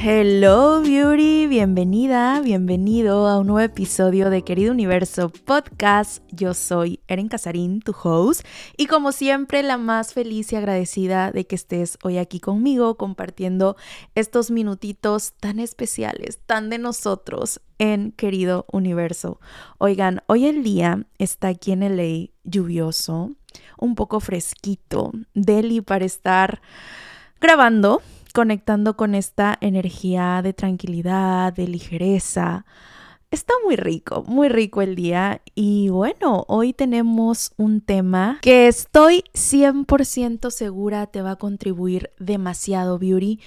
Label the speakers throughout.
Speaker 1: Hello Beauty, bienvenida, bienvenido a un nuevo episodio de Querido Universo Podcast. Yo soy Eren Casarín, tu host, y como siempre la más feliz y agradecida de que estés hoy aquí conmigo compartiendo estos minutitos tan especiales, tan de nosotros en Querido Universo. Oigan, hoy el día está aquí en LA lluvioso, un poco fresquito, deli para estar grabando conectando con esta energía de tranquilidad, de ligereza. Está muy rico, muy rico el día y bueno, hoy tenemos un tema que estoy 100% segura te va a contribuir demasiado, Beauty,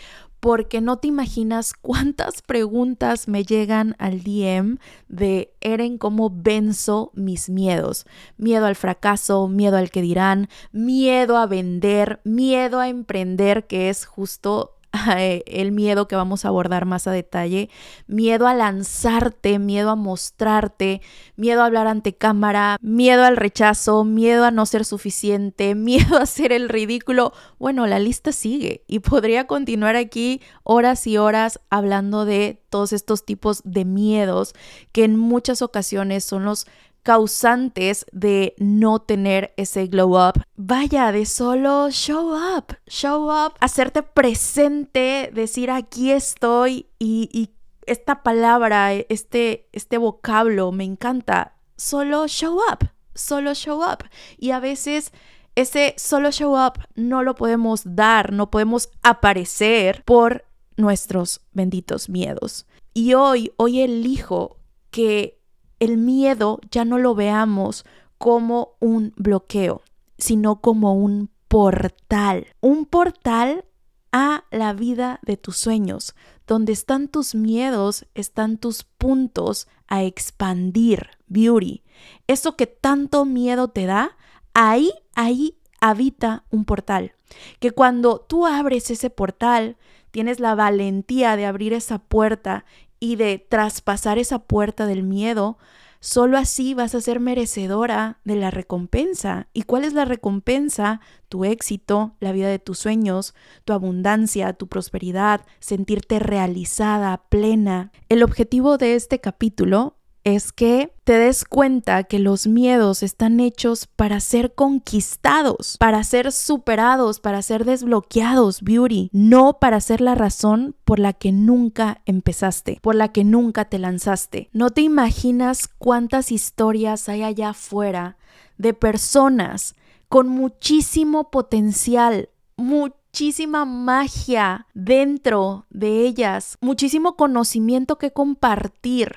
Speaker 1: porque no te imaginas cuántas preguntas me llegan al DM de Eren cómo venzo mis miedos. Miedo al fracaso, miedo al que dirán, miedo a vender, miedo a emprender, que es justo el miedo que vamos a abordar más a detalle, miedo a lanzarte, miedo a mostrarte, miedo a hablar ante cámara, miedo al rechazo, miedo a no ser suficiente, miedo a hacer el ridículo. Bueno, la lista sigue y podría continuar aquí horas y horas hablando de todos estos tipos de miedos que en muchas ocasiones son los causantes de no tener ese glow up. Vaya, de solo show up, show up, hacerte presente, decir aquí estoy y, esta palabra, este, este vocablo me encanta. Solo show up, solo show up. Y a veces ese solo show up no lo podemos dar, no podemos aparecer por nuestros benditos miedos. Y hoy, hoy elijo que el miedo ya no lo veamos como un bloqueo, sino como un portal. Un portal a la vida de tus sueños. Donde están tus miedos, están tus puntos a expandir, beauty. Eso que tanto miedo te da, ahí, ahí habita un portal. Que cuando tú abres ese portal, tienes la valentía de abrir esa puerta y de traspasar esa puerta del miedo, solo así vas a ser merecedora de la recompensa. ¿Y cuál es la recompensa? Tu éxito, la vida de tus sueños, tu abundancia, tu prosperidad, sentirte realizada, plena. El objetivo de este capítulo es que te des cuenta que los miedos están hechos para ser conquistados, para ser superados, para ser desbloqueados, beauty, no para ser la razón por la que nunca empezaste, por la que nunca te lanzaste. No te imaginas cuántas historias hay allá afuera de personas con muchísimo potencial, muchísima magia dentro de ellas, muchísimo conocimiento que compartir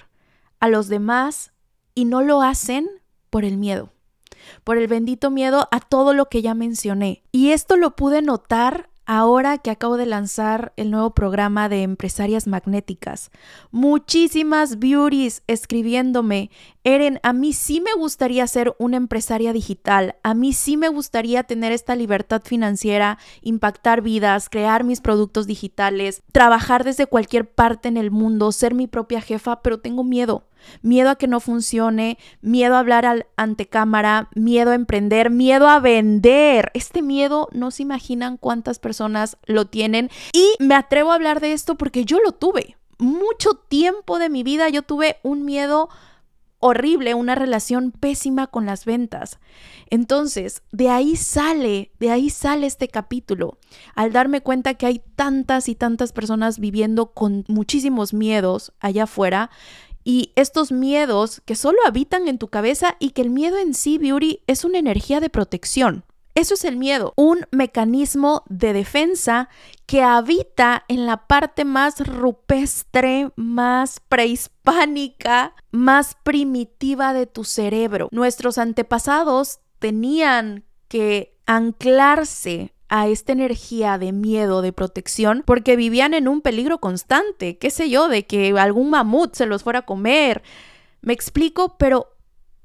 Speaker 1: a los demás y no lo hacen por el miedo, por el bendito miedo a todo lo que ya mencioné. Y esto lo pude notar ahora que acabo de lanzar el nuevo programa de empresarias magnéticas. Muchísimas beauties escribiéndome, Eren, a mí sí me gustaría ser una empresaria digital, a mí sí me gustaría tener esta libertad financiera, impactar vidas, crear mis productos digitales, trabajar desde cualquier parte en el mundo, ser mi propia jefa, pero tengo miedo miedo a que no funcione, miedo a hablar al, ante cámara, miedo a emprender, miedo a vender. Este miedo no se imaginan cuántas personas lo tienen y me atrevo a hablar de esto porque yo lo tuve. Mucho tiempo de mi vida yo tuve un miedo horrible, una relación pésima con las ventas. Entonces, de ahí sale, de ahí sale este capítulo, al darme cuenta que hay tantas y tantas personas viviendo con muchísimos miedos allá afuera y estos miedos que solo habitan en tu cabeza y que el miedo en sí, Beauty, es una energía de protección. Eso es el miedo, un mecanismo de defensa que habita en la parte más rupestre, más prehispánica, más primitiva de tu cerebro. Nuestros antepasados tenían que anclarse a esta energía de miedo, de protección, porque vivían en un peligro constante, qué sé yo, de que algún mamut se los fuera a comer. Me explico, pero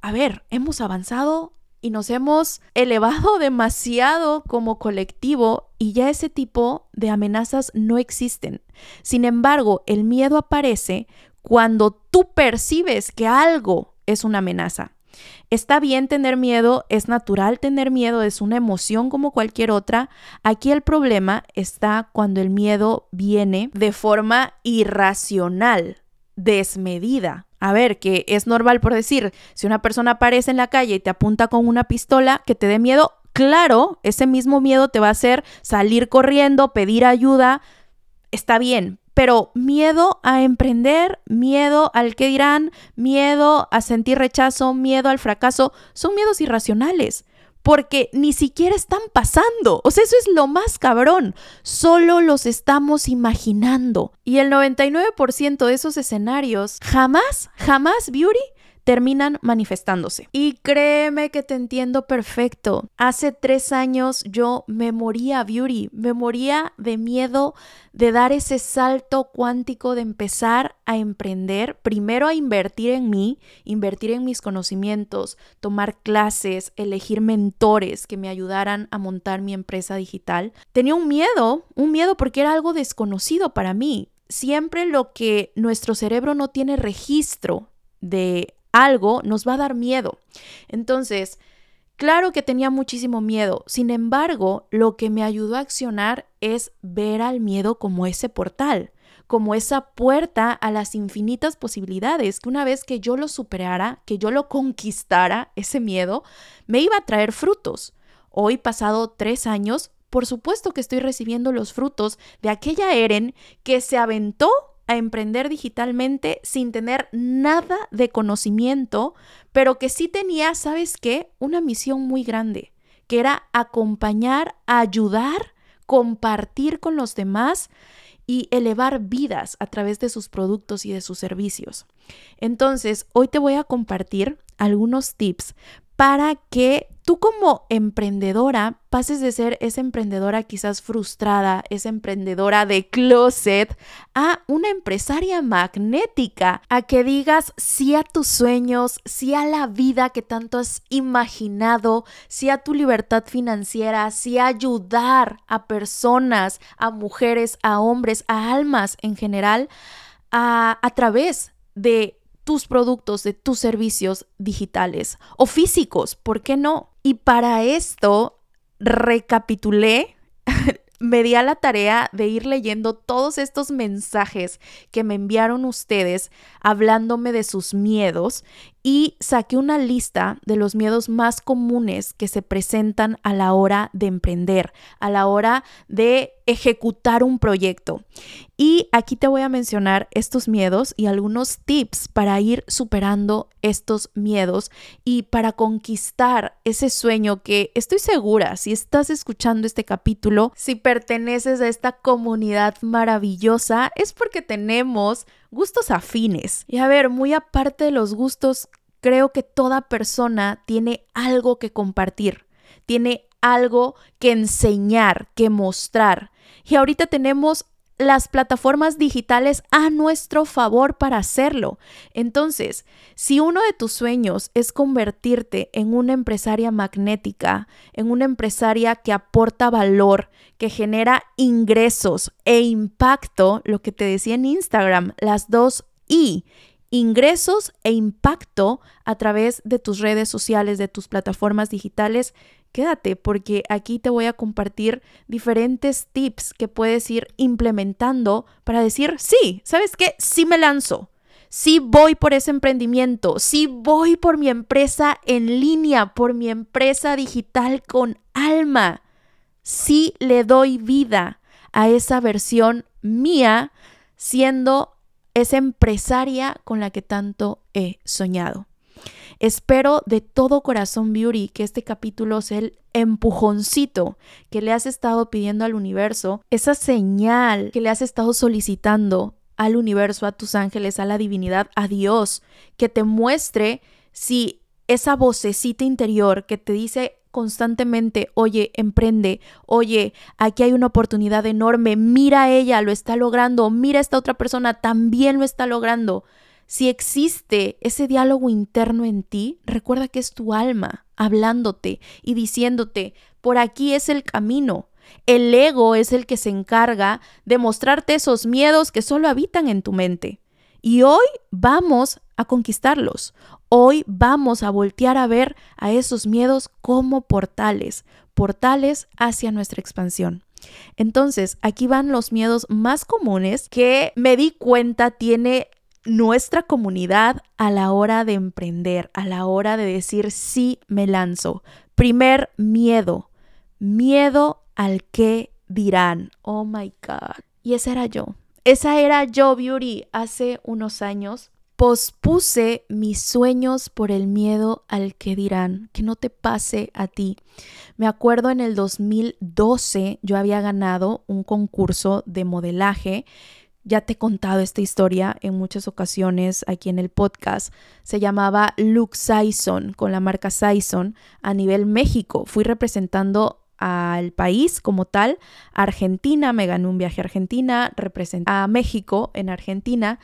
Speaker 1: a ver, hemos avanzado y nos hemos elevado demasiado como colectivo y ya ese tipo de amenazas no existen. Sin embargo, el miedo aparece cuando tú percibes que algo es una amenaza. Está bien tener miedo, es natural tener miedo, es una emoción como cualquier otra. Aquí el problema está cuando el miedo viene de forma irracional, desmedida. A ver, que es normal por decir, si una persona aparece en la calle y te apunta con una pistola, que te dé miedo, claro, ese mismo miedo te va a hacer salir corriendo, pedir ayuda, está bien, pero miedo a emprender, miedo al que dirán, miedo a sentir rechazo, miedo al fracaso, son miedos irracionales. Porque ni siquiera están pasando. O sea, eso es lo más cabrón. Solo los estamos imaginando. Y el 99% de esos escenarios jamás, jamás, Beauty, terminan manifestándose. Y créeme que te entiendo perfecto. Hace tres años yo me moría, Beauty, me moría de miedo de dar ese salto cuántico de empezar a emprender, primero a invertir en mí, invertir en mis conocimientos, tomar clases, elegir mentores que me ayudaran a montar mi empresa digital. Tenía un miedo, un miedo porque era algo desconocido para mí. Siempre lo que nuestro cerebro no tiene registro de algo nos va a dar miedo. Entonces, claro que tenía muchísimo miedo. Sin embargo, lo que me ayudó a accionar es ver al miedo como ese portal, como esa puerta a las infinitas posibilidades, que una vez que yo lo superara, que yo lo conquistara, ese miedo, me iba a traer frutos. Hoy, pasado tres años, por supuesto que estoy recibiendo los frutos de aquella Eren que se aventó a emprender digitalmente sin tener nada de conocimiento, pero que sí tenía, ¿sabes qué? Una misión muy grande, que era acompañar, ayudar, compartir con los demás y elevar vidas a través de sus productos y de sus servicios. Entonces, hoy te voy a compartir algunos tips para que tú como emprendedora pases de ser esa emprendedora quizás frustrada, esa emprendedora de closet, a una empresaria magnética, a que digas sí a tus sueños, sí a la vida que tanto has imaginado, sí a tu libertad financiera, sí a ayudar a personas, a mujeres, a hombres, a almas en general, a, a través de tus productos, de tus servicios digitales o físicos, ¿por qué no? Y para esto recapitulé me di a la tarea de ir leyendo todos estos mensajes que me enviaron ustedes hablándome de sus miedos y saqué una lista de los miedos más comunes que se presentan a la hora de emprender, a la hora de ejecutar un proyecto. Y aquí te voy a mencionar estos miedos y algunos tips para ir superando estos miedos y para conquistar ese sueño que estoy segura, si estás escuchando este capítulo, si perteneces a esta comunidad maravillosa, es porque tenemos gustos afines. Y a ver, muy aparte de los gustos, creo que toda persona tiene algo que compartir, tiene algo que enseñar, que mostrar. Y ahorita tenemos las plataformas digitales a nuestro favor para hacerlo. Entonces, si uno de tus sueños es convertirte en una empresaria magnética, en una empresaria que aporta valor, que genera ingresos e impacto, lo que te decía en Instagram, las dos I, ingresos e impacto a través de tus redes sociales, de tus plataformas digitales, quédate porque aquí te voy a compartir diferentes tips que puedes ir implementando para decir, sí, ¿sabes qué? Sí me lanzo. Sí voy por ese emprendimiento, sí voy por mi empresa en línea, por mi empresa digital con alma. Sí le doy vida a esa versión mía siendo esa empresaria con la que tanto he soñado. Espero de todo corazón, Beauty, que este capítulo sea el empujoncito que le has estado pidiendo al universo, esa señal que le has estado solicitando al universo, a tus ángeles, a la divinidad, a Dios, que te muestre si esa vocecita interior que te dice constantemente, oye, emprende, oye, aquí hay una oportunidad enorme, mira ella, lo está logrando, mira esta otra persona, también lo está logrando. Si existe ese diálogo interno en ti, recuerda que es tu alma hablándote y diciéndote, por aquí es el camino. El ego es el que se encarga de mostrarte esos miedos que solo habitan en tu mente. Y hoy vamos a conquistarlos. Hoy vamos a voltear a ver a esos miedos como portales, portales hacia nuestra expansión. Entonces, aquí van los miedos más comunes que me di cuenta tiene nuestra comunidad a la hora de emprender, a la hora de decir sí, me lanzo. Primer miedo, miedo al que dirán. Oh my God. Y esa era yo. Esa era yo, Beauty, hace unos años. Pospuse mis sueños por el miedo al que dirán, que no te pase a ti. Me acuerdo en el 2012 yo había ganado un concurso de modelaje ya te he contado esta historia en muchas ocasiones aquí en el podcast. Se llamaba Luke Saison con la marca Saison a nivel México. Fui representando al país como tal. Argentina, me gané un viaje a Argentina, representé a México en Argentina.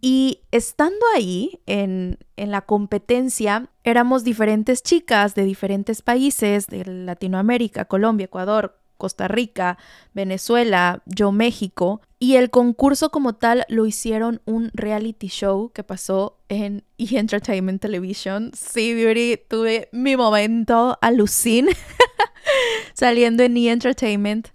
Speaker 1: Y estando ahí en, en, la competencia, éramos diferentes chicas de diferentes países, de Latinoamérica, Colombia, Ecuador, Costa Rica, Venezuela, yo México. Y el concurso como tal lo hicieron un reality show que pasó en E! Entertainment Television. Sí, Beauty, tuve mi momento alucin saliendo en E! Entertainment.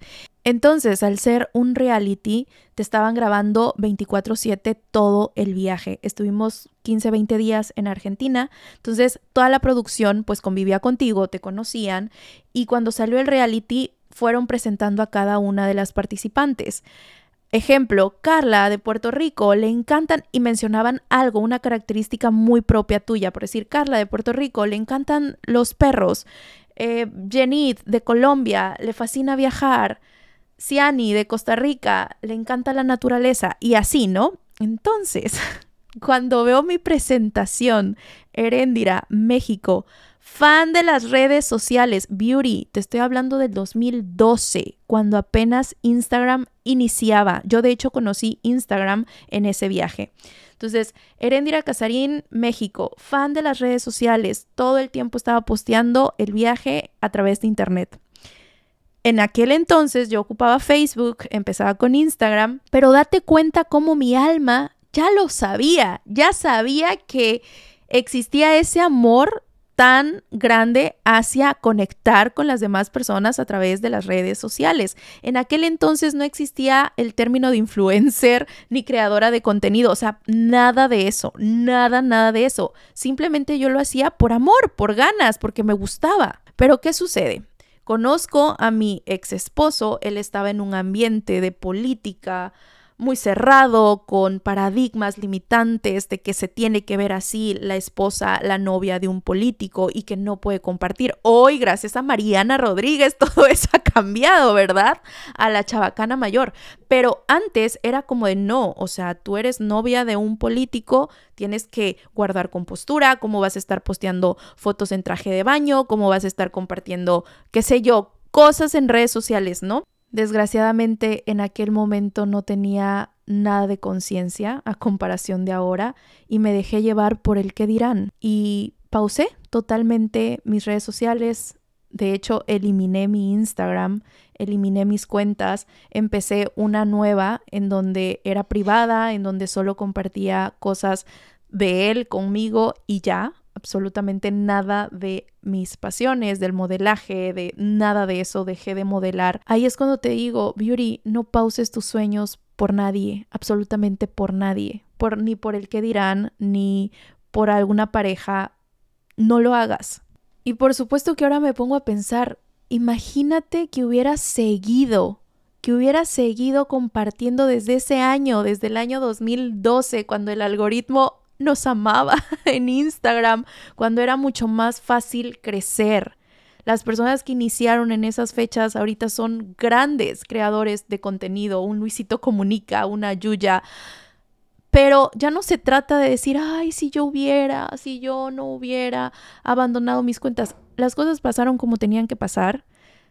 Speaker 1: Entonces, al ser un reality, te estaban grabando 24/7 todo el viaje. Estuvimos 15, 20 días en Argentina. Entonces, toda la producción pues convivía contigo, te conocían. Y cuando salió el reality, fueron presentando a cada una de las participantes. Ejemplo, Carla de Puerto Rico le encantan y mencionaban algo, una característica muy propia tuya. Por decir, Carla de Puerto Rico le encantan los perros. Eh, Jenit de Colombia le fascina viajar. Ciani de Costa Rica le encanta la naturaleza. Y así, ¿no? Entonces, cuando veo mi presentación, Heréndira, México, Fan de las redes sociales, Beauty, te estoy hablando del 2012, cuando apenas Instagram iniciaba. Yo de hecho conocí Instagram en ese viaje. Entonces, Erendira Casarín, México, fan de las redes sociales, todo el tiempo estaba posteando el viaje a través de Internet. En aquel entonces yo ocupaba Facebook, empezaba con Instagram, pero date cuenta cómo mi alma ya lo sabía, ya sabía que existía ese amor tan grande hacia conectar con las demás personas a través de las redes sociales. En aquel entonces no existía el término de influencer ni creadora de contenido, o sea, nada de eso, nada, nada de eso. Simplemente yo lo hacía por amor, por ganas, porque me gustaba. Pero ¿qué sucede? Conozco a mi ex esposo, él estaba en un ambiente de política, muy cerrado, con paradigmas limitantes de que se tiene que ver así la esposa, la novia de un político y que no puede compartir. Hoy, gracias a Mariana Rodríguez, todo eso ha cambiado, ¿verdad? A la chabacana mayor. Pero antes era como de no, o sea, tú eres novia de un político, tienes que guardar compostura, cómo vas a estar posteando fotos en traje de baño, cómo vas a estar compartiendo, qué sé yo, cosas en redes sociales, ¿no? Desgraciadamente en aquel momento no tenía nada de conciencia a comparación de ahora y me dejé llevar por el que dirán y pausé totalmente mis redes sociales. De hecho, eliminé mi Instagram, eliminé mis cuentas, empecé una nueva en donde era privada, en donde solo compartía cosas de él conmigo y ya, absolutamente nada de mis pasiones, del modelaje, de nada de eso, dejé de modelar. Ahí es cuando te digo, Beauty, no pauses tus sueños por nadie, absolutamente por nadie, por ni por el que dirán, ni por alguna pareja, no lo hagas. Y por supuesto que ahora me pongo a pensar, imagínate que hubiera seguido que hubiera seguido compartiendo desde ese año, desde el año 2012, cuando el algoritmo nos amaba en Instagram, cuando era mucho más fácil crecer. Las personas que iniciaron en esas fechas ahorita son grandes creadores de contenido, un Luisito Comunica, una Yuya. Pero ya no se trata de decir, ay, si yo hubiera, si yo no hubiera abandonado mis cuentas. Las cosas pasaron como tenían que pasar.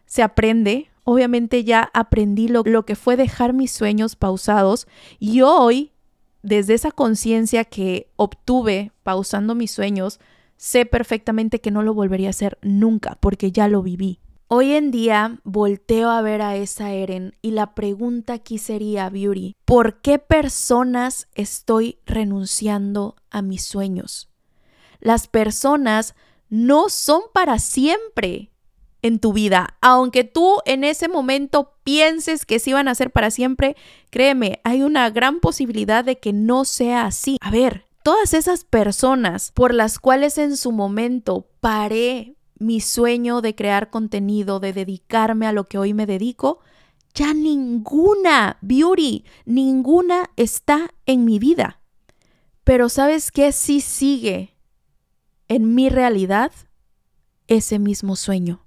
Speaker 1: Se aprende. Obviamente ya aprendí lo, lo que fue dejar mis sueños pausados y hoy desde esa conciencia que obtuve pausando mis sueños, sé perfectamente que no lo volvería a hacer nunca, porque ya lo viví. Hoy en día volteo a ver a esa Eren y la pregunta aquí sería, Beauty, ¿por qué personas estoy renunciando a mis sueños? Las personas no son para siempre en tu vida. Aunque tú en ese momento pienses que sí van a ser para siempre, créeme, hay una gran posibilidad de que no sea así. A ver, todas esas personas por las cuales en su momento paré mi sueño de crear contenido, de dedicarme a lo que hoy me dedico, ya ninguna beauty, ninguna está en mi vida. Pero ¿sabes qué? Sí sigue en mi realidad ese mismo sueño.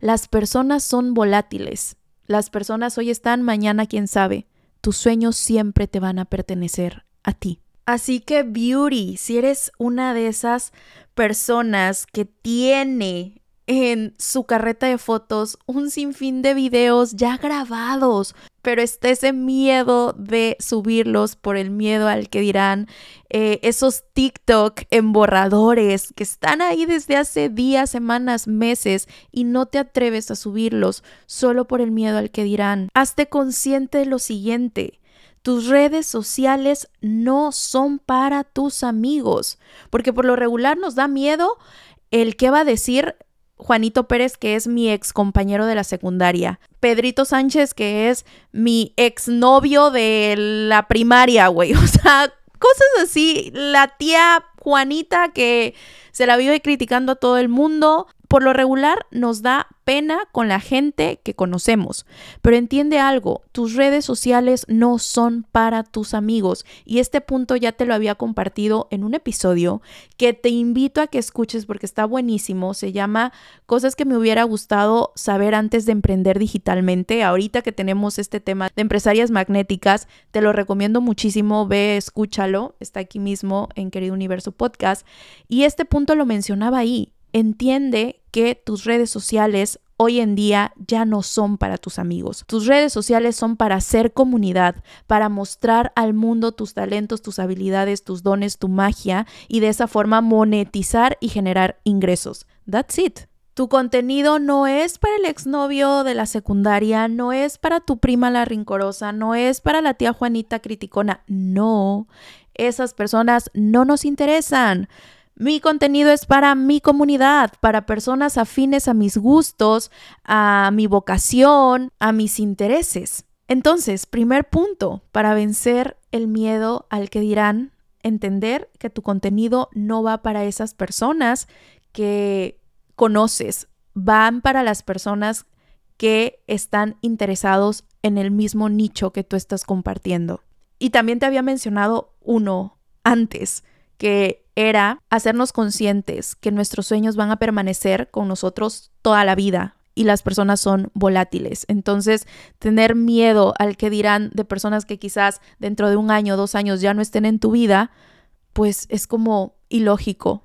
Speaker 1: Las personas son volátiles. Las personas hoy están, mañana quién sabe. Tus sueños siempre te van a pertenecer a ti. Así que beauty, si eres una de esas personas que tiene en su carreta de fotos un sinfín de videos ya grabados, pero está ese miedo de subirlos por el miedo al que dirán, eh, esos TikTok en borradores que están ahí desde hace días, semanas, meses y no te atreves a subirlos solo por el miedo al que dirán. Hazte consciente de lo siguiente. Tus redes sociales no son para tus amigos, porque por lo regular nos da miedo el qué va a decir Juanito Pérez, que es mi ex compañero de la secundaria. Pedrito Sánchez, que es mi ex novio de la primaria, güey. O sea, cosas así. La tía Juanita que se la vive criticando a todo el mundo. Por lo regular nos da pena con la gente que conocemos, pero entiende algo, tus redes sociales no son para tus amigos. Y este punto ya te lo había compartido en un episodio que te invito a que escuches porque está buenísimo, se llama Cosas que me hubiera gustado saber antes de emprender digitalmente. Ahorita que tenemos este tema de empresarias magnéticas, te lo recomiendo muchísimo, ve, escúchalo, está aquí mismo en Querido Universo Podcast. Y este punto lo mencionaba ahí entiende que tus redes sociales hoy en día ya no son para tus amigos. Tus redes sociales son para hacer comunidad, para mostrar al mundo tus talentos, tus habilidades, tus dones, tu magia y de esa forma monetizar y generar ingresos. That's it. Tu contenido no es para el exnovio de la secundaria, no es para tu prima la rincorosa, no es para la tía Juanita criticona. No, esas personas no nos interesan. Mi contenido es para mi comunidad, para personas afines a mis gustos, a mi vocación, a mis intereses. Entonces, primer punto, para vencer el miedo al que dirán, entender que tu contenido no va para esas personas que conoces, van para las personas que están interesados en el mismo nicho que tú estás compartiendo. Y también te había mencionado uno antes, que era hacernos conscientes que nuestros sueños van a permanecer con nosotros toda la vida y las personas son volátiles. Entonces, tener miedo al que dirán de personas que quizás dentro de un año, dos años ya no estén en tu vida, pues es como ilógico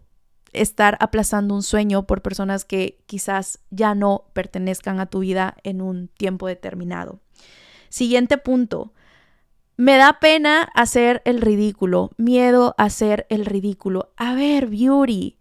Speaker 1: estar aplazando un sueño por personas que quizás ya no pertenezcan a tu vida en un tiempo determinado. Siguiente punto, me da pena hacer el ridículo, miedo a hacer el ridículo. A ver, Beauty,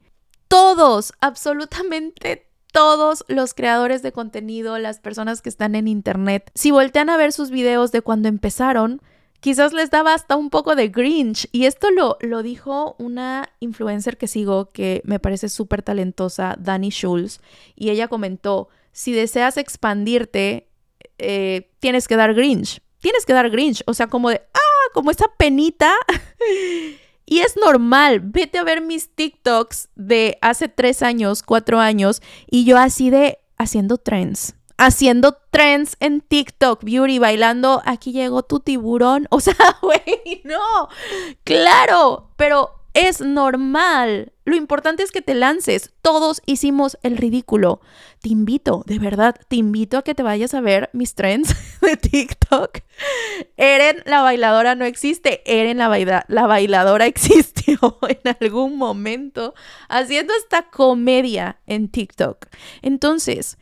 Speaker 1: todos, absolutamente todos los creadores de contenido, las personas que están en Internet, si voltean a ver sus videos de cuando empezaron, quizás les daba hasta un poco de grinch. Y esto lo, lo dijo una influencer que sigo que me parece súper talentosa, Dani Schulz, y ella comentó, si deseas expandirte, eh, tienes que dar grinch tienes que dar Grinch, o sea, como de, ah, como esa penita. y es normal, vete a ver mis TikToks de hace tres años, cuatro años, y yo así de haciendo trends. Haciendo trends en TikTok, beauty, bailando, aquí llegó tu tiburón. O sea, güey, no, claro, pero es normal. Lo importante es que te lances. Todos hicimos el ridículo. Te invito, de verdad, te invito a que te vayas a ver mis trends de TikTok. Eren, la bailadora, no existe. Eren, la, la bailadora existió en algún momento haciendo esta comedia en TikTok. Entonces,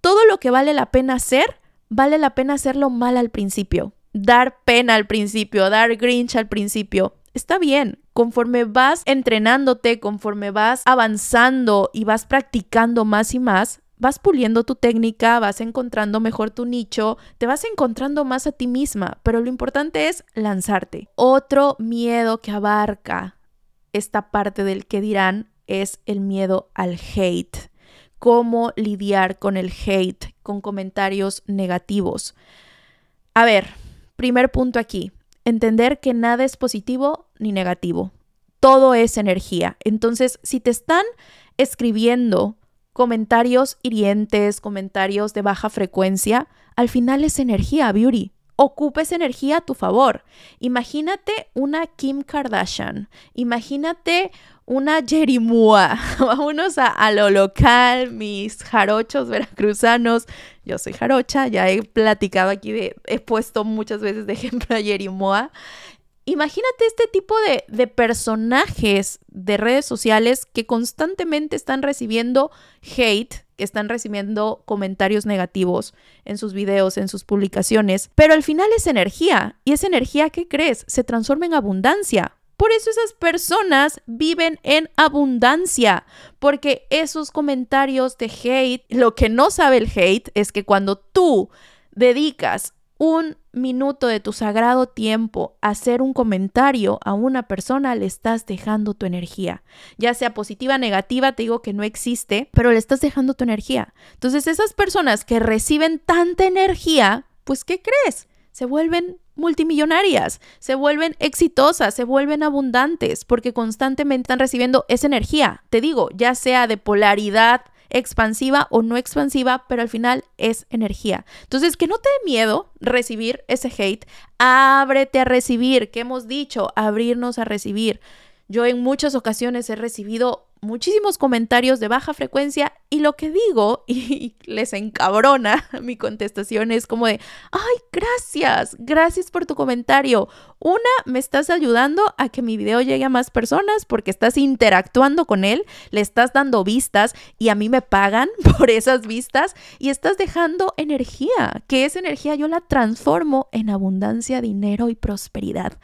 Speaker 1: todo lo que vale la pena hacer, vale la pena hacerlo mal al principio. Dar pena al principio, dar grinch al principio está bien. Conforme vas entrenándote, conforme vas avanzando y vas practicando más y más, vas puliendo tu técnica, vas encontrando mejor tu nicho, te vas encontrando más a ti misma, pero lo importante es lanzarte. Otro miedo que abarca esta parte del que dirán es el miedo al hate. Cómo lidiar con el hate, con comentarios negativos. A ver, primer punto aquí, entender que nada es positivo ni negativo. Todo es energía. Entonces, si te están escribiendo comentarios hirientes, comentarios de baja frecuencia, al final es energía, Beauty. Ocupa esa energía a tu favor. Imagínate una Kim Kardashian, imagínate una Jerimua. Vámonos a, lo local, mis jarochos veracruzanos. Yo soy jarocha, ya he platicado aquí, de, he puesto muchas veces de ejemplo a Jerimua. Imagínate este tipo de, de, personajes de redes sociales que constantemente están recibiendo hate, que están recibiendo comentarios negativos en sus videos, en sus publicaciones, pero al final es energía y esa energía, ¿qué crees? Se transforma en abundancia. Por eso esas personas viven en abundancia, porque esos comentarios de hate, lo que no sabe el hate es que cuando tú dedicas un minuto de tu sagrado tiempo hacer un comentario a una persona, le estás dejando tu energía. Ya sea positiva, negativa, te digo que no existe, pero le estás dejando tu energía. Entonces, esas personas que reciben tanta energía, pues, ¿qué crees? Se vuelven multimillonarias, se vuelven exitosas, se vuelven abundantes, porque constantemente están recibiendo esa energía. Te digo, ya sea de polaridad expansiva o no expansiva, pero al final es energía. Entonces, que no te dé miedo recibir ese hate, ábrete a recibir, que hemos dicho, abrirnos a recibir. Yo en muchas ocasiones he recibido muchísimos comentarios de baja frecuencia y lo que digo y les encabrona mi contestación es como de, ay, gracias, gracias por tu comentario. Una, me estás ayudando a que mi video llegue a más personas porque estás interactuando con él, le estás dando vistas y a mí me pagan por esas vistas y estás dejando energía, que esa energía yo la transformo en abundancia, dinero y prosperidad.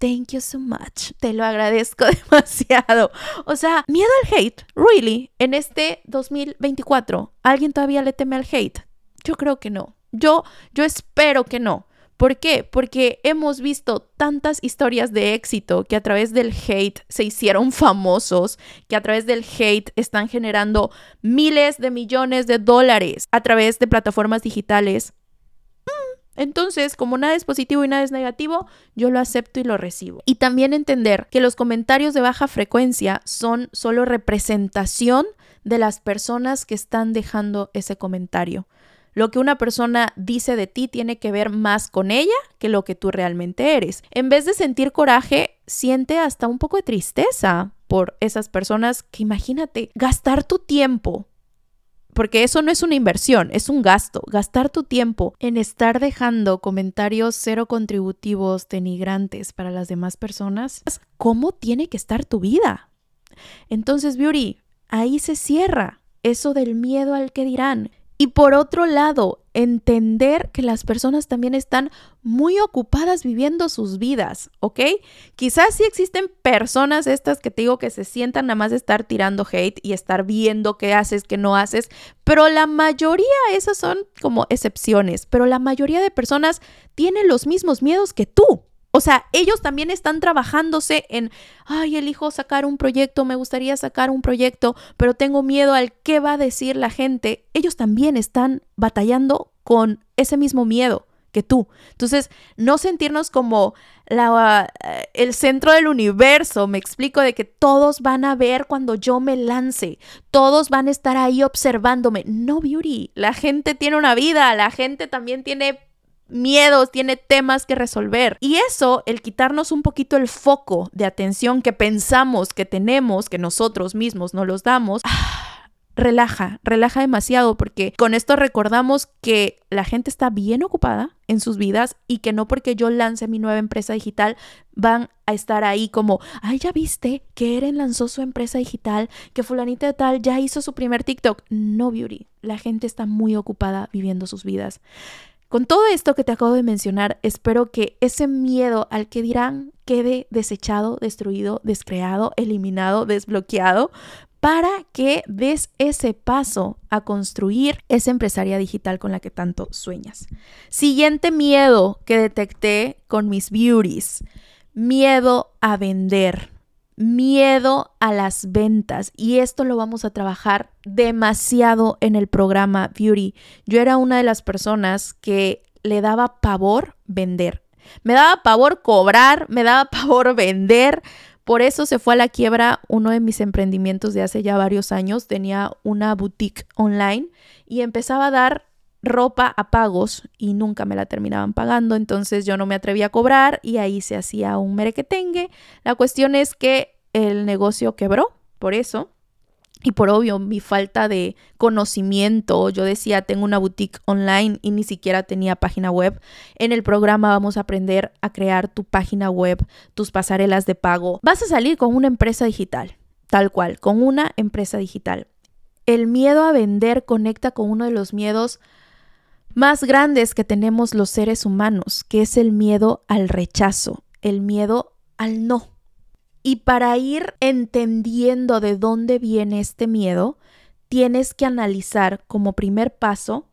Speaker 1: Thank you so much. Te lo agradezco demasiado. O sea, miedo al hate, really, en este 2024. ¿Alguien todavía le teme al hate? Yo creo que no. Yo, yo espero que no. ¿Por qué? Porque hemos visto tantas historias de éxito que a través del hate se hicieron famosos, que a través del hate están generando miles de millones de dólares a través de plataformas digitales entonces, como nada es positivo y nada es negativo, yo lo acepto y lo recibo. Y también entender que los comentarios de baja frecuencia son solo representación de las personas que están dejando ese comentario. Lo que una persona dice de ti tiene que ver más con ella que lo que tú realmente eres. En vez de sentir coraje, siente hasta un poco de tristeza por esas personas que imagínate gastar tu tiempo porque eso no es una inversión, es un gasto. Gastar tu tiempo en estar dejando comentarios cero contributivos, denigrantes para las demás personas, ¿cómo tiene que estar tu vida? Entonces, Beauty, ahí se cierra eso del miedo al que dirán. Y por otro lado, entender que las personas también están muy ocupadas viviendo sus vidas, ¿ok? Quizás sí existen personas estas que te digo que se sientan nada más de estar tirando hate y estar viendo qué haces, qué no haces, pero la mayoría, esas son como excepciones, pero la mayoría de personas tienen los mismos miedos que tú. O sea, ellos también están trabajándose en, ay, elijo sacar un proyecto, me gustaría sacar un proyecto, pero tengo miedo al qué va a decir la gente. Ellos también están batallando con ese mismo miedo que tú. Entonces, no sentirnos como la, eh, el centro del universo, me explico, de que todos van a ver cuando yo me lance, todos van a estar ahí observándome. No, Beauty, la gente tiene una vida, la gente también tiene miedos, tiene temas que resolver. Y eso, el quitarnos un poquito el foco de atención que pensamos que tenemos, que nosotros mismos no los damos, relaja, relaja demasiado porque con esto recordamos que la gente está bien ocupada en sus vidas y que no porque yo lance mi nueva empresa digital van a estar ahí como, ay, ya viste que Eren lanzó su empresa digital, que fulanita de tal ya hizo su primer TikTok. No, Beauty, la gente está muy ocupada viviendo sus vidas. Con todo esto que te acabo de mencionar, espero que ese miedo al que dirán quede desechado, destruido, descreado, eliminado, desbloqueado, para que des ese paso a construir esa empresaria digital con la que tanto sueñas. Siguiente miedo que detecté con mis beauties, miedo a vender miedo a las ventas y esto lo vamos a trabajar demasiado en el programa Beauty. Yo era una de las personas que le daba pavor vender. Me daba pavor cobrar, me daba pavor vender. Por eso se fue a la quiebra uno de mis emprendimientos de hace ya varios años. Tenía una boutique online y empezaba a dar ropa a pagos y nunca me la terminaban pagando, entonces yo no me atrevía a cobrar y ahí se hacía un merequetengue. La cuestión es que el negocio quebró por eso. Y por obvio, mi falta de conocimiento, yo decía, tengo una boutique online y ni siquiera tenía página web. En el programa vamos a aprender a crear tu página web, tus pasarelas de pago. Vas a salir con una empresa digital, tal cual, con una empresa digital. El miedo a vender conecta con uno de los miedos más grandes que tenemos los seres humanos, que es el miedo al rechazo, el miedo al no. Y para ir entendiendo de dónde viene este miedo, tienes que analizar como primer paso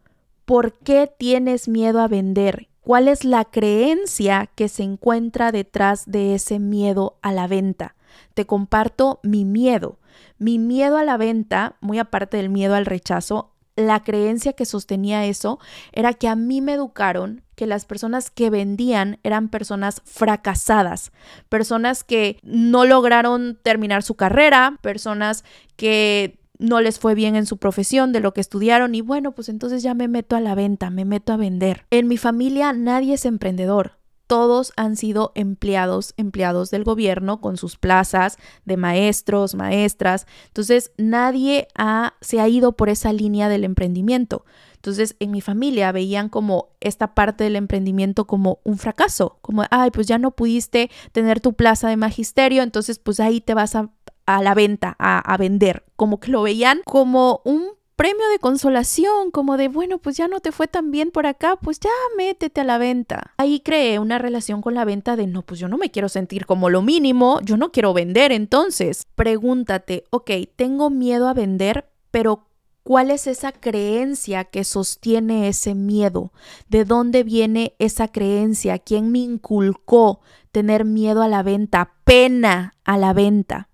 Speaker 1: por qué tienes miedo a vender, cuál es la creencia que se encuentra detrás de ese miedo a la venta. Te comparto mi miedo. Mi miedo a la venta, muy aparte del miedo al rechazo, la creencia que sostenía eso era que a mí me educaron que las personas que vendían eran personas fracasadas, personas que no lograron terminar su carrera, personas que no les fue bien en su profesión, de lo que estudiaron y bueno, pues entonces ya me meto a la venta, me meto a vender. En mi familia nadie es emprendedor todos han sido empleados, empleados del gobierno con sus plazas de maestros, maestras. Entonces, nadie ha, se ha ido por esa línea del emprendimiento. Entonces, en mi familia veían como esta parte del emprendimiento como un fracaso, como, ay, pues ya no pudiste tener tu plaza de magisterio, entonces pues ahí te vas a, la venta, a, a vender, como que lo veían como un premio de consolación, como de, bueno, pues ya no te fue tan bien por acá, pues ya métete a la venta. Ahí creé una relación con la venta de, no, pues yo no me quiero sentir como lo mínimo, yo no quiero vender entonces. Pregúntate, ok, tengo miedo a vender, pero ¿Cuál es esa creencia que sostiene ese miedo? ¿De dónde viene esa creencia? ¿Quién me inculcó tener miedo a la venta, pena a la venta?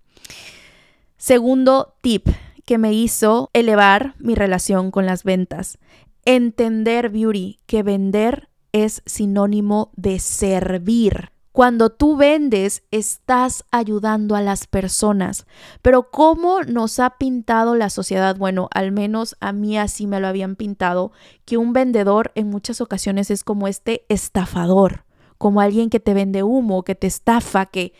Speaker 1: Segundo tip, que me hizo elevar mi relación con las ventas. Entender, Beauty, que vender es sinónimo de servir. Cuando tú vendes, estás ayudando a las personas. Pero ¿cómo nos ha pintado la sociedad? Bueno, al menos a mí así me lo habían pintado, que un vendedor en muchas ocasiones es como este estafador, como alguien que te vende humo, que te estafa, que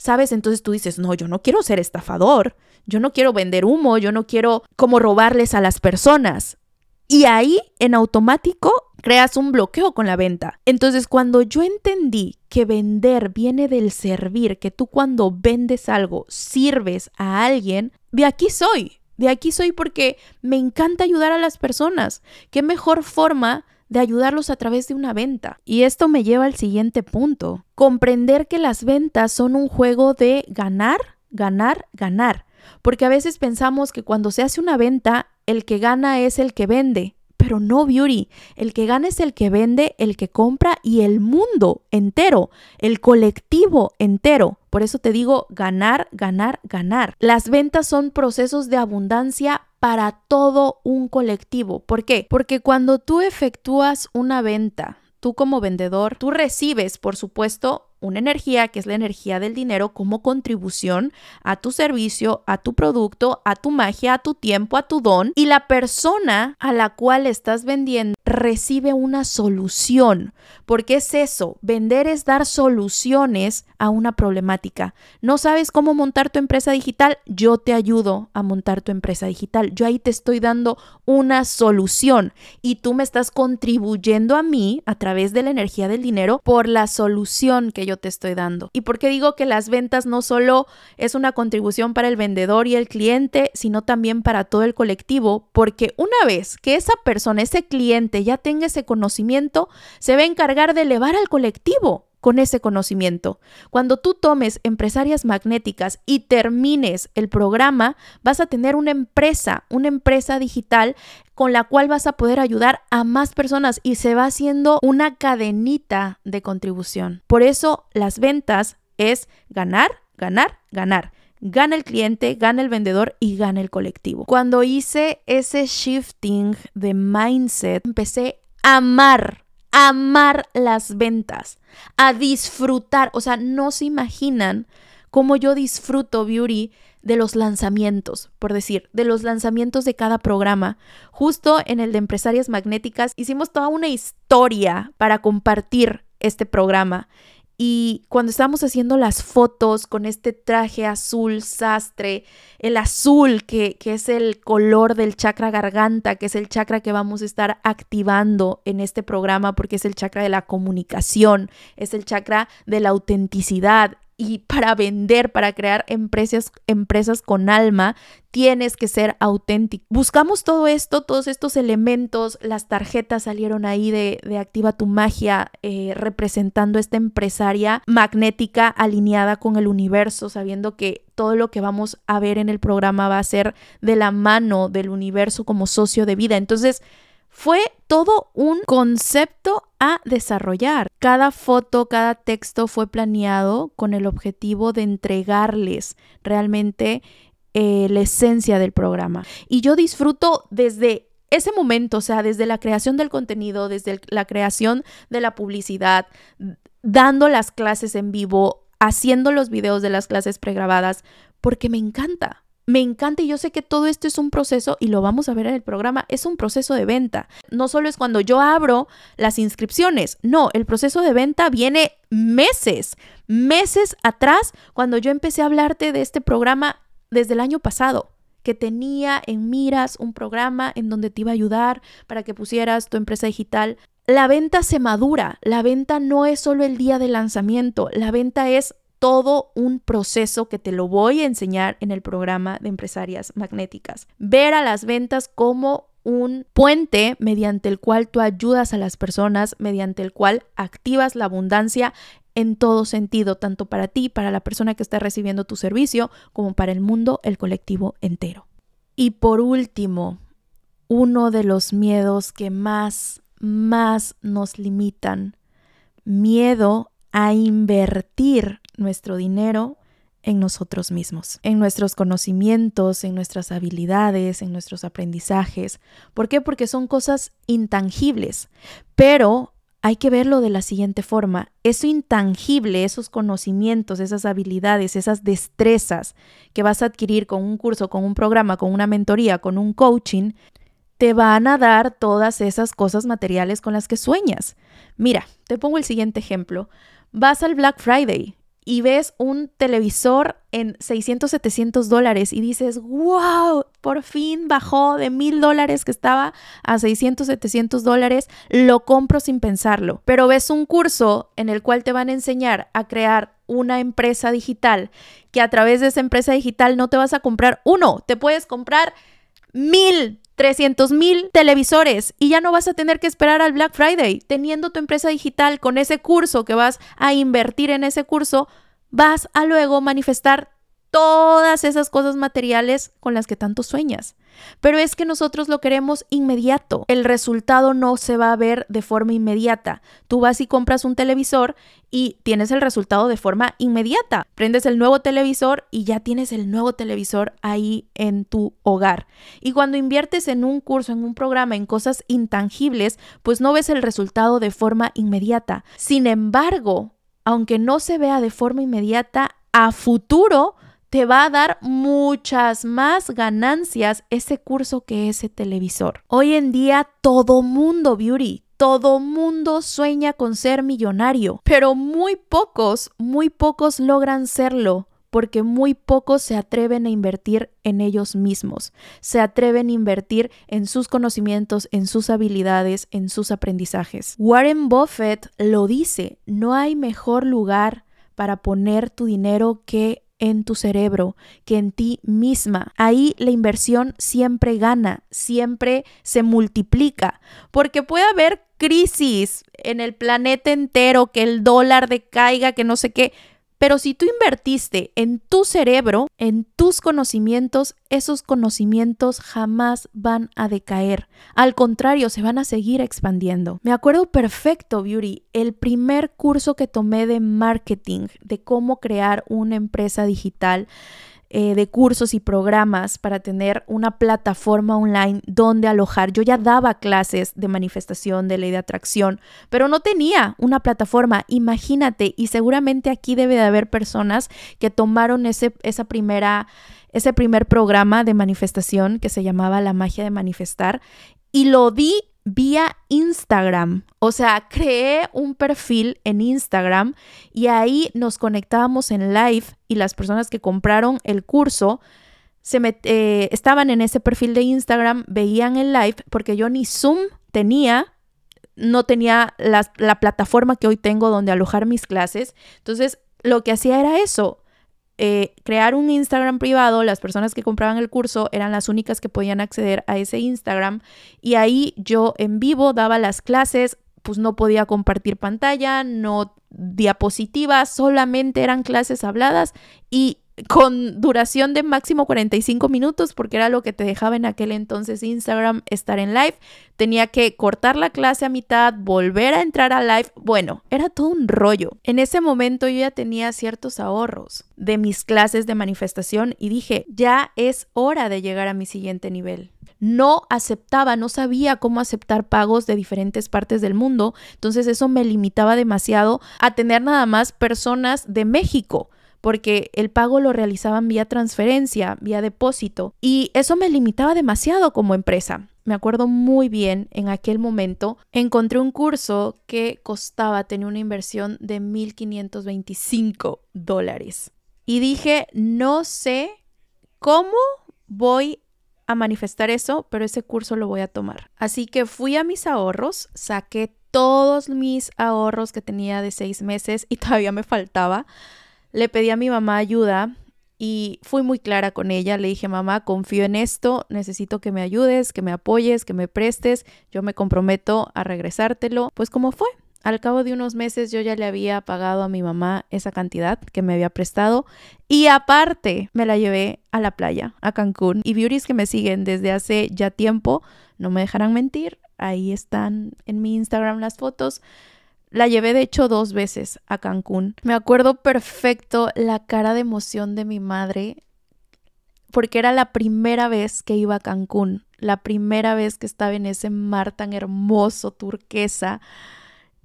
Speaker 1: ¿sabes? Entonces tú dices, no, yo no quiero ser estafador, yo no quiero vender humo, yo no quiero como robarles a las personas. Y ahí, en automático, creas un bloqueo con la venta. Entonces, cuando yo entendí que vender viene del servir, que tú cuando vendes algo, sirves a alguien, de aquí soy. De aquí soy porque me encanta ayudar a las personas. ¿Qué mejor forma de ayudarlos a través de una venta. Y esto me lleva al siguiente punto. Comprender que las ventas son un juego de ganar, ganar, ganar. Porque a veces pensamos que cuando se hace una venta, el que gana es el que vende. Pero no, Beauty. El que gana es el que vende, el que compra y el mundo entero, el colectivo entero. Por eso te digo ganar, ganar, ganar. Las ventas son procesos de abundancia para todo un colectivo. ¿Por qué? Porque cuando tú efectúas una venta, tú como vendedor, tú recibes, por supuesto, una energía que es la energía del dinero como contribución a tu servicio, a tu producto, a tu magia, a tu tiempo, a tu don y la persona a la cual estás vendiendo recibe una solución. Porque es eso, vender es dar soluciones a una problemática. ¿No sabes cómo montar tu empresa digital? Yo te ayudo a montar tu empresa digital. Yo ahí te estoy dando una solución y tú me estás contribuyendo a mí a través de la energía del dinero por la solución que yo te estoy dando. ¿Y por qué digo que las ventas no solo es una contribución para el vendedor y el cliente, sino también para todo el colectivo? Porque una vez que esa persona, ese cliente ya tenga ese conocimiento, se va a encargar de elevar al colectivo con ese conocimiento. Cuando tú tomes empresarias magnéticas y termines el programa, vas a tener una empresa, una empresa digital con la cual vas a poder ayudar a más personas y se va haciendo una cadenita de contribución. Por eso las ventas es ganar, ganar, ganar. Gana el cliente, gana el vendedor y gana el colectivo. Cuando hice ese shifting de mindset, empecé a amar amar las ventas, a disfrutar. O sea, no se imaginan cómo yo disfruto Beauty de los lanzamientos, por decir, de los lanzamientos de cada programa. Justo en el de Empresarias Magnéticas hicimos toda una historia para compartir este programa y cuando estábamos haciendo las fotos con este traje azul sastre, el azul que, que, es el color del chakra garganta, que es el chakra que vamos a estar activando en este programa porque es el chakra de la comunicación, es el chakra de la autenticidad, y para vender, para crear empresas, empresas con alma, tienes que ser auténtico. Buscamos todo esto, todos estos elementos, las tarjetas salieron ahí de, de Activa tu Magia, eh, representando esta empresaria magnética alineada con el universo, sabiendo que todo lo que vamos a ver en el programa va a ser de la mano del universo como socio de vida. Entonces, fue todo un concepto a desarrollar. Cada foto, cada texto fue planeado con el objetivo de entregarles realmente eh, la esencia del programa. Y yo disfruto desde ese momento, o sea, desde la creación del contenido, desde la creación de la publicidad, dando las clases en vivo, haciendo los videos de las clases pregrabadas, porque me encanta. Me encanta y yo sé que todo esto es un proceso y lo vamos a ver en el programa, es un proceso de venta. No solo es cuando yo abro las inscripciones, no, el proceso de venta viene meses, meses atrás cuando yo empecé a hablarte de este programa desde el año pasado que tenía en miras un programa en donde te iba a ayudar para que pusieras tu empresa digital. La venta se madura, la venta no es solo el día de lanzamiento, la venta es todo un proceso que te lo voy a enseñar en el programa de empresarias magnéticas. Ver a las ventas como un puente mediante el cual tú ayudas a las personas, mediante el cual activas la abundancia en todo sentido, tanto para ti, para la persona que está recibiendo tu servicio, como para el mundo, el colectivo entero. Y por último, uno de los miedos que más, más nos limitan, miedo a invertir nuestro dinero en nosotros mismos, en nuestros conocimientos, en nuestras habilidades, en nuestros aprendizajes. ¿Por qué? Porque son cosas intangibles, pero hay que verlo de la siguiente forma. Eso intangible, esos conocimientos, esas habilidades, esas destrezas que vas a adquirir con un curso, con un programa, con una mentoría, con un coaching, te van a dar todas esas cosas materiales con las que sueñas. Mira, te pongo el siguiente ejemplo. Vas al Black Friday y ves un televisor en 600, 700 dólares y dices, wow, por fin bajó de mil dólares que estaba a 600, 700 dólares, lo compro sin pensarlo. Pero ves un curso en el cual te van a enseñar a crear una empresa digital, que a través de esa empresa digital no te vas a comprar uno, te puedes comprar mil 300 mil televisores y ya no vas a tener que esperar al Black Friday. Teniendo tu empresa digital con ese curso que vas a invertir en ese curso, vas a luego manifestar todas esas cosas materiales con las que tanto sueñas. Pero es que nosotros lo queremos inmediato. El resultado no se va a ver de forma inmediata. Tú vas y compras un televisor y tienes el resultado de forma inmediata. Prendes el nuevo televisor y ya tienes el nuevo televisor ahí en tu hogar. Y cuando inviertes en un curso, en un programa, en cosas intangibles, pues no ves el resultado de forma inmediata. Sin embargo, aunque no se vea de forma inmediata, a futuro te va a dar muchas más ganancias ese curso que ese televisor. Hoy en día todo mundo beauty, todo mundo sueña con ser millonario, pero muy pocos, muy pocos logran serlo porque muy pocos se atreven a invertir en ellos mismos, se atreven a invertir en sus conocimientos, en sus habilidades, en sus aprendizajes. Warren Buffett lo dice, no hay mejor lugar para poner tu dinero que en tu cerebro que en ti misma. Ahí la inversión siempre gana, siempre se multiplica, porque puede haber crisis en el planeta entero, que el dólar decaiga, que no sé qué. Pero si tú invertiste en tu cerebro, en tus conocimientos, esos conocimientos jamás van a decaer. Al contrario, se van a seguir expandiendo. Me acuerdo perfecto, Beauty, el primer curso que tomé de marketing, de cómo crear una empresa digital. Eh, de cursos y programas para tener una plataforma online donde alojar. Yo ya daba clases de manifestación, de ley de atracción, pero no tenía una plataforma. Imagínate, y seguramente aquí debe de haber personas que tomaron ese, esa primera, ese primer programa de manifestación que se llamaba La magia de manifestar y lo di vía Instagram. O sea, creé un perfil en Instagram y ahí nos conectábamos en live y las personas que compraron el curso se eh, estaban en ese perfil de Instagram, veían el live porque yo ni Zoom tenía, no tenía la, la plataforma que hoy tengo donde alojar mis clases. Entonces, lo que hacía era eso, eh, crear un Instagram privado, las personas que compraban el curso eran las únicas que podían acceder a ese Instagram y ahí yo en vivo daba las clases, pues no podía compartir pantalla, no diapositivas, solamente eran clases habladas y con duración de máximo 45 minutos, porque era lo que te dejaba en aquel entonces Instagram estar en live. Tenía que cortar la clase a mitad, volver a entrar a live. Bueno, era todo un rollo. En ese momento yo ya tenía ciertos ahorros de mis clases de manifestación y dije, ya es hora de llegar a mi siguiente nivel no aceptaba, no sabía cómo aceptar pagos de diferentes partes del mundo, entonces eso me limitaba demasiado a tener nada más personas de México porque el pago lo realizaban vía transferencia, vía depósito, y eso me limitaba demasiado como empresa. Me acuerdo muy bien, en aquel momento encontré un curso que costaba, tenía una inversión de 1.525 dólares. Y dije, no sé cómo voy a manifestar eso, pero ese curso lo voy a tomar. Así que fui a mis ahorros, saqué todos mis ahorros que tenía de seis meses y todavía me faltaba le pedí a mi mamá ayuda y fui muy clara con ella. Le dije, mamá, confío en esto, necesito que me ayudes, que me apoyes, que me prestes, yo me comprometo a regresártelo. Pues como fue. Al cabo de unos meses yo ya le había pagado a mi mamá esa cantidad que me había prestado y aparte me la llevé a la playa, a Cancún. Y beauties que me siguen desde hace ya tiempo, no me dejarán mentir, ahí están en mi Instagram las fotos. La llevé de hecho dos veces a Cancún. Me acuerdo perfecto la cara de emoción de mi madre porque era la primera vez que iba a Cancún, la primera vez que estaba en ese mar tan hermoso, turquesa.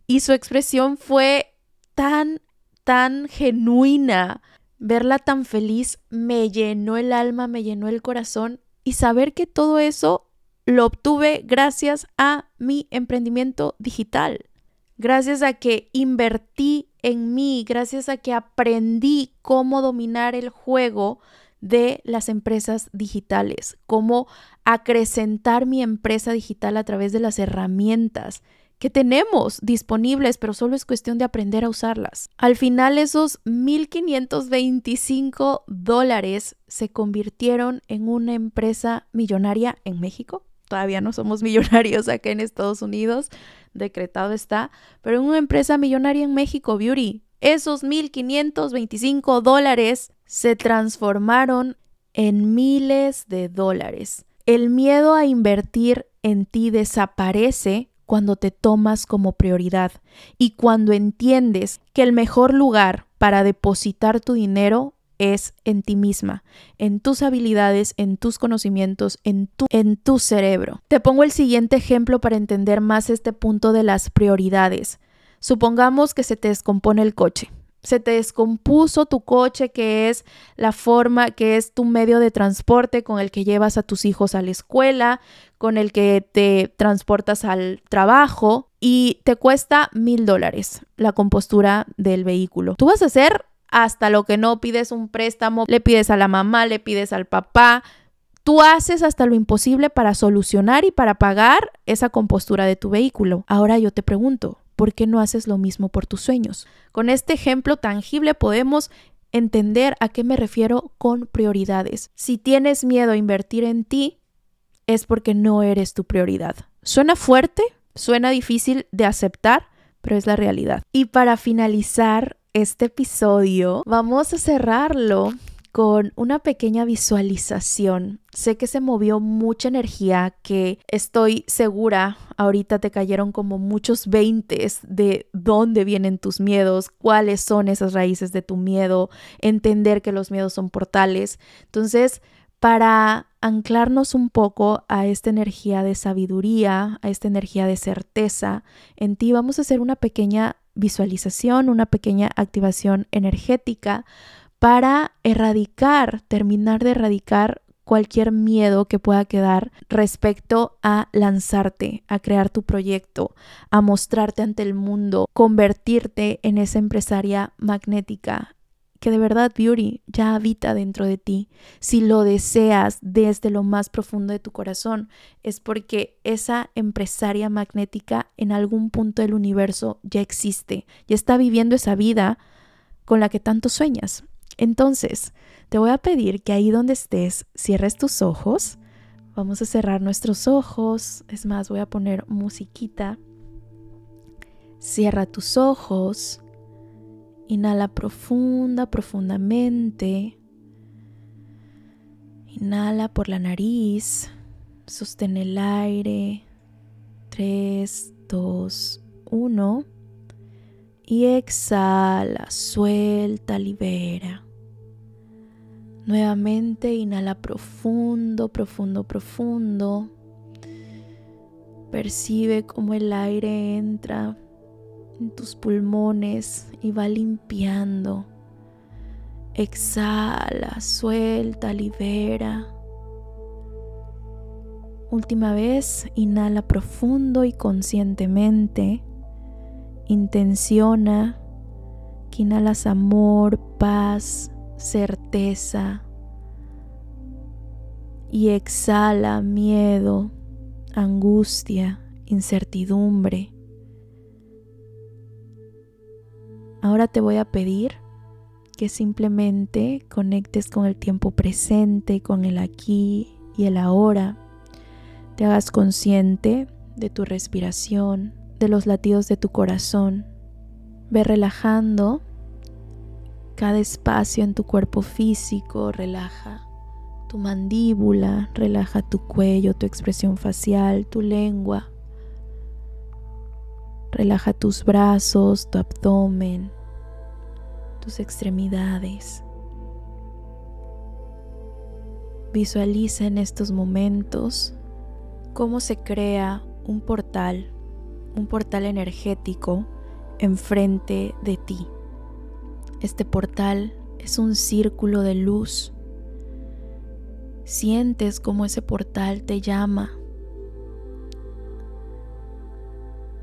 Speaker 1: Y su expresión fue tan, tan genuina. Verla tan feliz me llenó el alma, me llenó el corazón y saber que todo eso lo obtuve gracias a mi emprendimiento digital gracias a que invertí en mí, gracias a que aprendí cómo dominar el juego de las empresas digitales, cómo acrecentar mi empresa digital a través de las herramientas que tenemos disponibles, pero solo es cuestión de aprender a usarlas. Al final esos 1.525 dólares se convirtieron en una empresa millonaria en México. Todavía no somos millonarios acá en Estados Unidos, decretado está, pero en una empresa millonaria en México, Beauty, esos 1.525 dólares se transformaron en miles de dólares. El miedo a invertir en ti desaparece cuando te tomas como prioridad y cuando entiendes que el mejor lugar para depositar tu dinero es en ti misma, en tus habilidades, en tus conocimientos, en tu, en tu cerebro. Te pongo el siguiente ejemplo para entender más este punto de las prioridades. Supongamos que se te descompone el coche. Se te descompuso tu coche, que es la forma, que es tu medio de transporte con el que llevas a tus hijos a la escuela, con el que te transportas al trabajo y te cuesta mil dólares la compostura del vehículo. Tú vas a hacer hasta lo que no pides un préstamo, le pides a la mamá, le pides al papá. Tú haces hasta lo imposible para solucionar y para pagar esa compostura de tu vehículo. Ahora yo te pregunto, ¿por qué no haces lo mismo por tus sueños? Con este ejemplo tangible podemos entender a qué me refiero con prioridades. Si tienes miedo a invertir en ti, es porque no eres tu prioridad. ¿Suena fuerte? Suena difícil de aceptar, pero es la realidad. Y para finalizar este episodio, vamos a cerrarlo con una pequeña visualización. Sé que se movió mucha energía, que estoy segura ahorita te cayeron como muchos veintes de dónde vienen tus miedos, cuáles son esas raíces de tu miedo, entender que los miedos son portales. Entonces, para anclarnos un poco a esta energía de sabiduría, a esta energía de certeza, en ti vamos a hacer una pequeña visualización, una pequeña activación energética para erradicar, terminar de erradicar cualquier miedo que pueda quedar respecto a lanzarte, a crear tu proyecto, a mostrarte ante el mundo, convertirte en esa empresaria magnética que de verdad Beauty ya habita dentro de ti. Si lo deseas desde lo más profundo de tu corazón, es porque esa empresaria magnética en algún punto del universo ya existe, ya está viviendo esa vida con la que tanto sueñas. Entonces, te voy a pedir que ahí donde estés, cierres tus ojos. Vamos a cerrar nuestros ojos. Es más, voy a poner musiquita. Cierra tus ojos. Inhala profunda, profundamente. Inhala por la nariz. Sostén el aire. 3, 2, 1. Y exhala, suelta, libera. Nuevamente inhala profundo, profundo, profundo. Percibe cómo el aire entra en tus pulmones y va limpiando. Exhala, suelta, libera. Última vez, inhala profundo y conscientemente. Intenciona que inhalas amor, paz, certeza y exhala miedo, angustia, incertidumbre. Ahora te voy a pedir que simplemente conectes con el tiempo presente, con el aquí y el ahora. Te hagas consciente de tu respiración, de los latidos de tu corazón. Ve relajando cada espacio en tu cuerpo físico, relaja tu mandíbula, relaja tu cuello, tu expresión facial, tu lengua. Relaja tus brazos, tu abdomen, tus extremidades. Visualiza en estos momentos cómo se crea un portal, un portal energético enfrente de ti. Este portal es un círculo de luz. Sientes como ese portal te llama.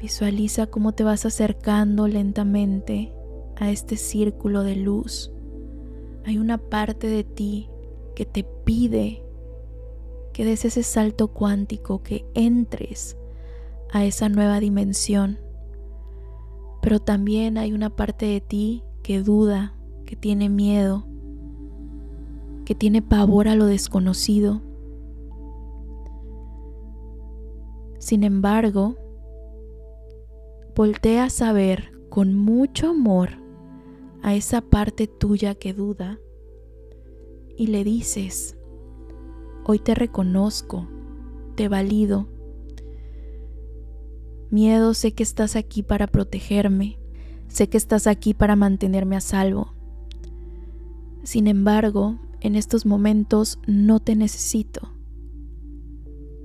Speaker 1: Visualiza cómo te vas acercando lentamente a este círculo de luz. Hay una parte de ti que te pide que des ese salto cuántico, que entres a esa nueva dimensión. Pero también hay una parte de ti que duda, que tiene miedo, que tiene pavor a lo desconocido. Sin embargo, voltea a saber con mucho amor a esa parte tuya que duda y le dices, hoy te reconozco, te valido. Miedo, sé que estás aquí para protegerme, Sé que estás aquí para mantenerme a salvo. Sin embargo, en estos momentos no te necesito.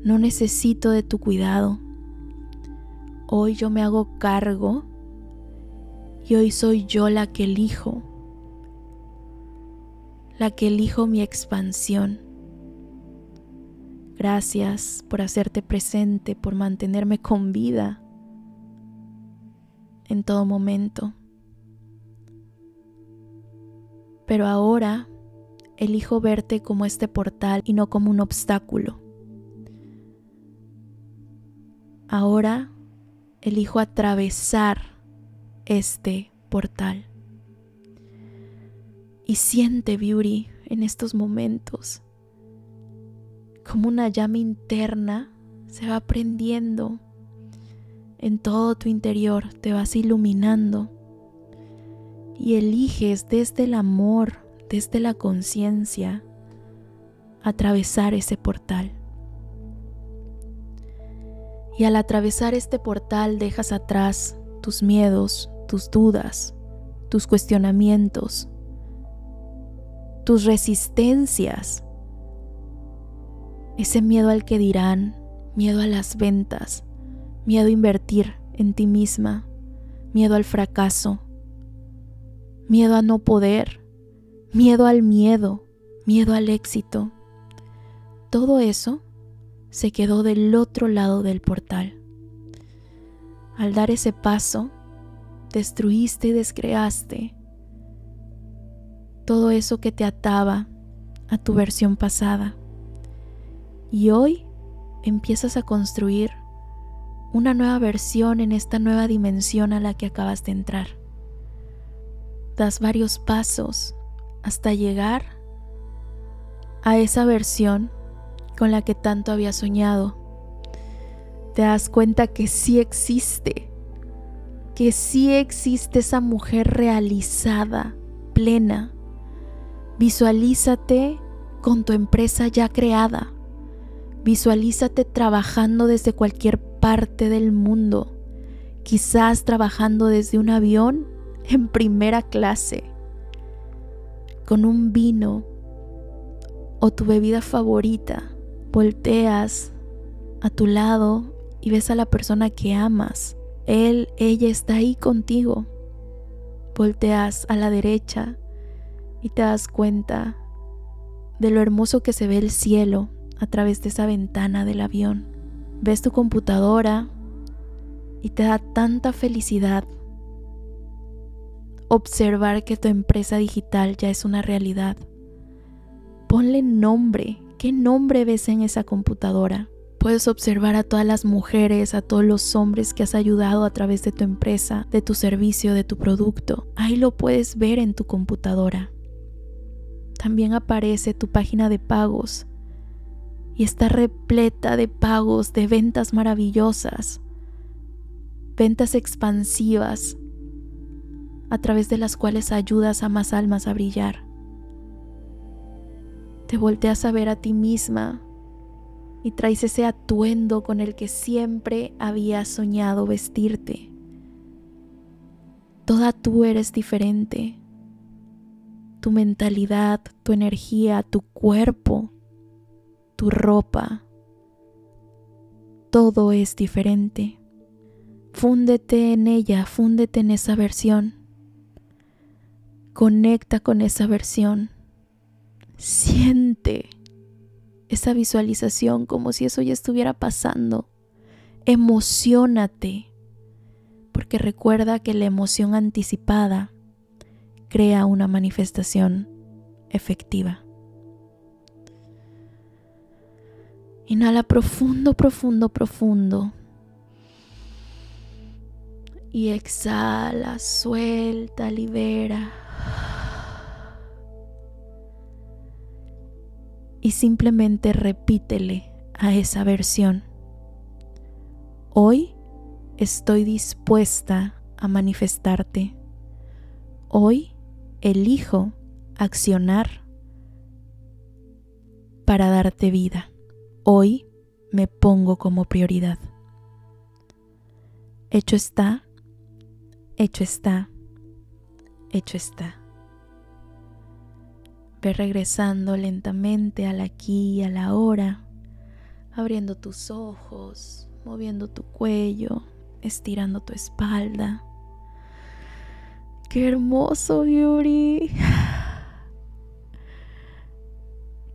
Speaker 1: No necesito de tu cuidado. Hoy yo me hago cargo y hoy soy yo la que elijo. La que elijo mi expansión. Gracias por hacerte presente, por mantenerme con vida en todo momento. Pero ahora elijo verte como este portal y no como un obstáculo. Ahora elijo atravesar este portal. Y siente, Beauty, en estos momentos, como una llama interna se va prendiendo en todo tu interior, te vas iluminando y eliges desde el amor, desde la conciencia, atravesar ese portal. Y al atravesar este portal dejas atrás tus miedos, tus dudas, tus cuestionamientos, tus resistencias, ese miedo al que dirán, miedo a las ventas, miedo a invertir en ti misma, miedo al fracaso, miedo a no poder, miedo al miedo, miedo al éxito. Todo eso se quedó del otro lado del portal. Al dar ese paso, destruiste y descreaste todo eso que te ataba a tu versión pasada. Y hoy empiezas a construir una nueva versión en esta nueva dimensión a la que acabas de entrar. Das varios pasos hasta llegar a esa versión con la que tanto había soñado. Te das cuenta que sí existe, que sí existe esa mujer realizada, plena. Visualízate con tu empresa ya creada. Visualízate trabajando desde cualquier parte del mundo, quizás trabajando desde un avión en primera clase, con un vino o tu bebida favorita. Volteas a tu lado y ves a la persona que amas. Él, ella está ahí contigo. Volteas a la derecha y te das cuenta de lo hermoso que se ve el cielo a través de esa ventana del avión. Ves tu computadora y te da tanta felicidad observar que tu empresa digital ya es una realidad. Ponle nombre. ¿Qué nombre ves en esa computadora? Puedes observar a todas las mujeres, a todos los hombres que has ayudado a través de tu empresa, de tu servicio, de tu producto. Ahí lo puedes ver en tu computadora. También aparece tu página de pagos y está repleta de pagos, de ventas maravillosas, ventas expansivas, a través de las cuales ayudas a más almas a brillar. Te volteas a ver a ti misma y traes ese atuendo con el que siempre habías soñado vestirte. Toda tú eres diferente. Tu mentalidad, tu energía, tu cuerpo, tu ropa, todo es diferente. Fúndete en ella, fúndete en esa versión. Conecta con esa versión. Siente esa visualización como si eso ya estuviera pasando. Emocionate, porque recuerda que la emoción anticipada crea una manifestación efectiva. Inhala profundo, profundo, profundo. Y exhala, suelta, libera. Y simplemente repítele a esa versión. Hoy estoy dispuesta a manifestarte. Hoy elijo accionar para darte vida. Hoy me pongo como prioridad. Hecho está, hecho está, hecho está. Ve regresando lentamente al aquí y a la hora, abriendo tus ojos, moviendo tu cuello, estirando tu espalda. ¡Qué hermoso, Yuri!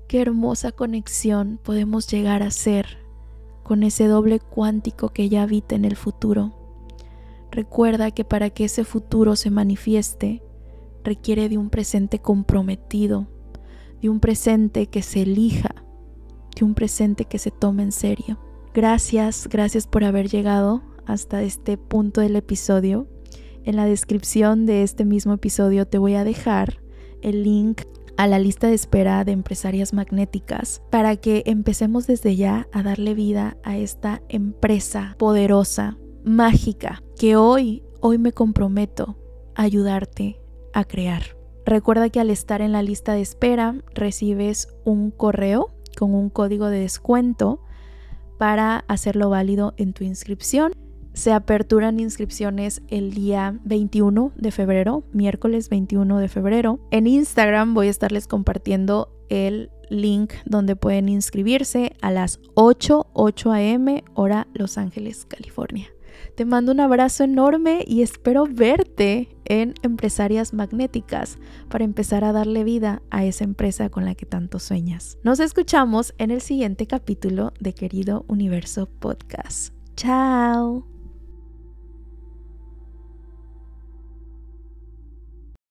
Speaker 1: qué hermosa conexión podemos llegar a ser con ese doble cuántico que ya habita en el futuro. Recuerda que para que ese futuro se manifieste, requiere de un presente comprometido, de un presente que se elija, de un presente que se tome en serio. Gracias, gracias por haber llegado hasta este punto del episodio. En la descripción de este mismo episodio te voy a dejar el link a la lista de espera de empresarias magnéticas para que empecemos desde ya a darle vida a esta empresa poderosa mágica que hoy, hoy me comprometo a ayudarte crear. Recuerda que al estar en la lista de espera recibes un correo con un código de descuento para hacerlo válido en tu inscripción. Se aperturan inscripciones el día 21 de febrero, miércoles 21 de febrero. En Instagram voy a estarles compartiendo el link donde pueden inscribirse a las 8, 8 a.m. hora Los Ángeles, California. Te mando un abrazo enorme y espero verte en Empresarias Magnéticas para empezar a darle vida a esa empresa con la que tanto sueñas. Nos escuchamos en el siguiente capítulo de Querido Universo Podcast. Chao.